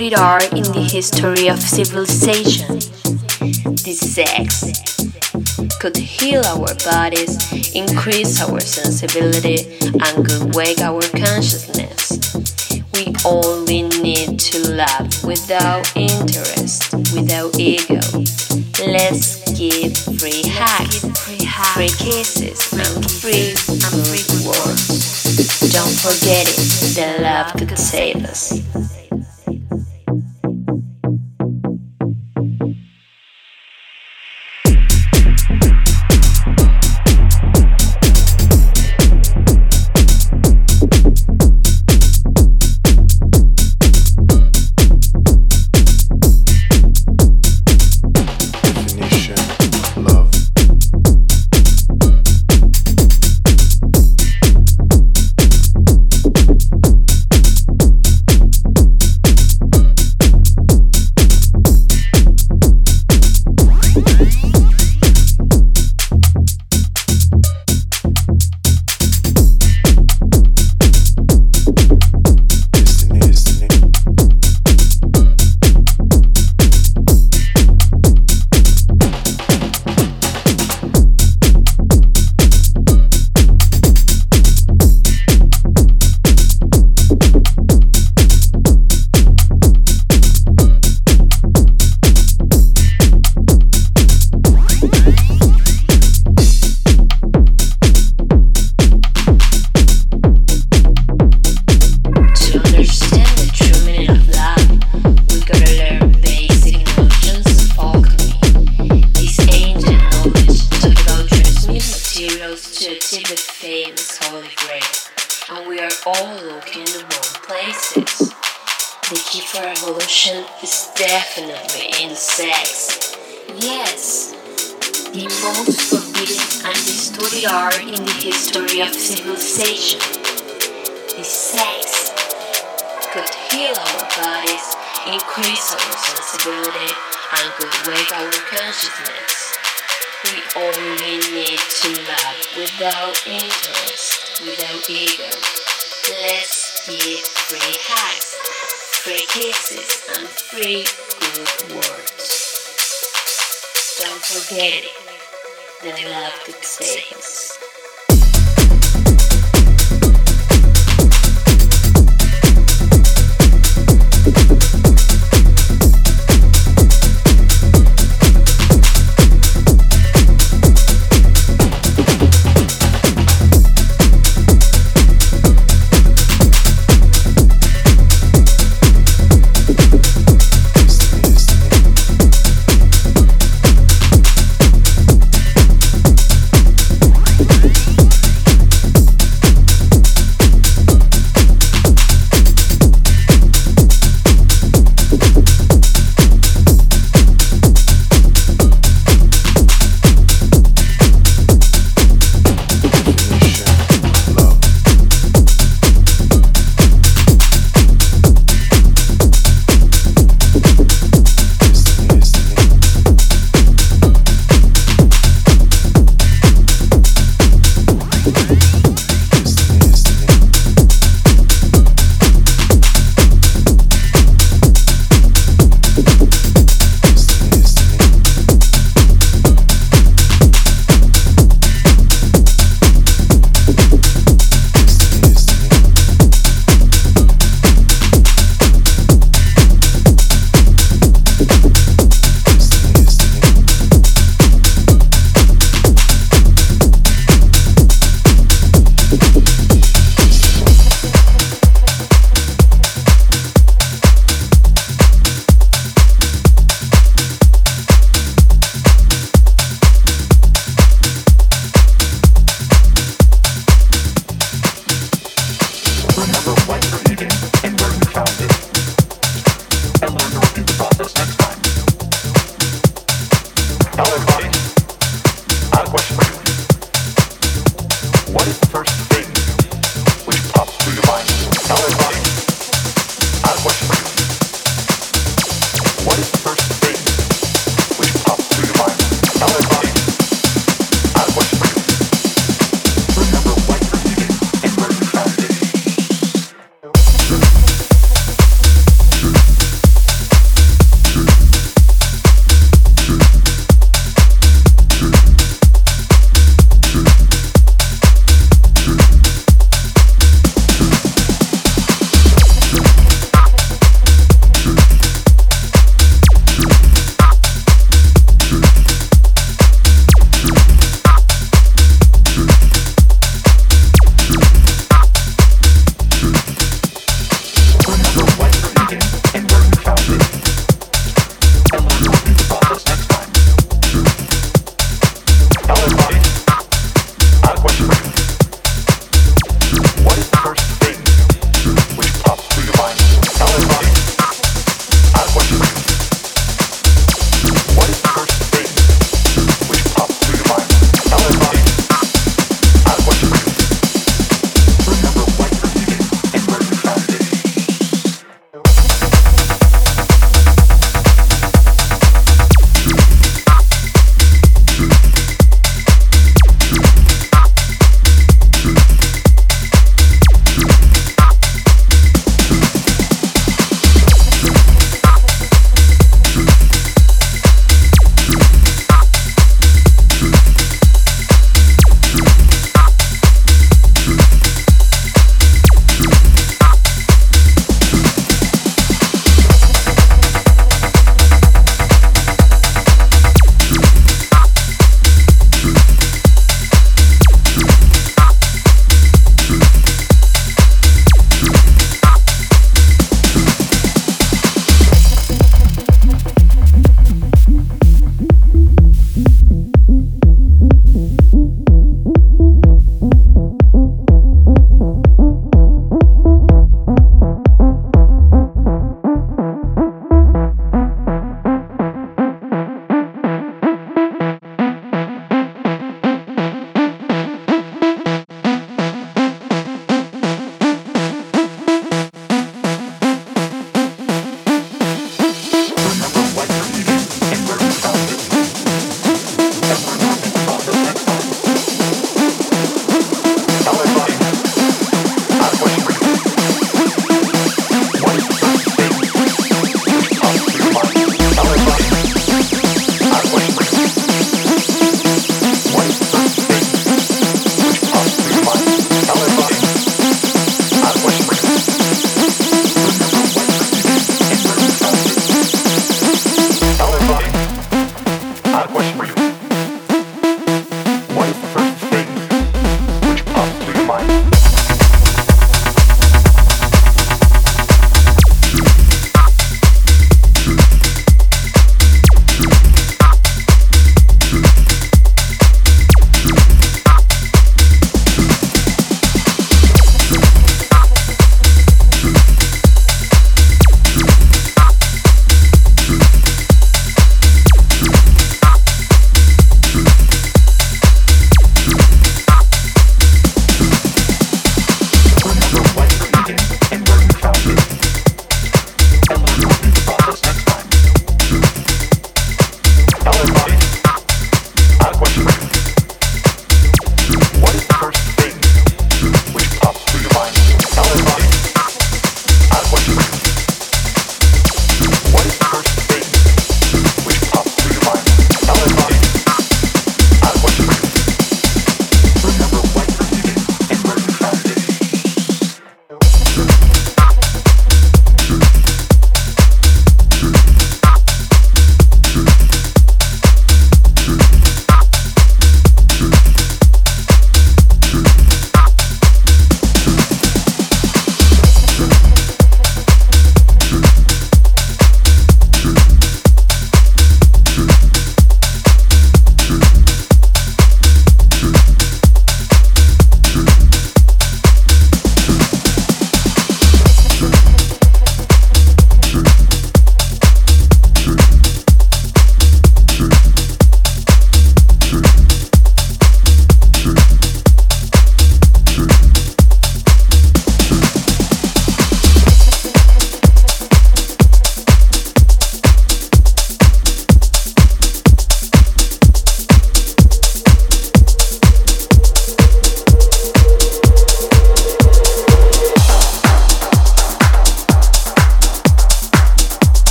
Distorted are in the history of civilization. This sex could heal our bodies, increase our sensibility, and could wake our consciousness. We only need to love without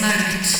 Smart.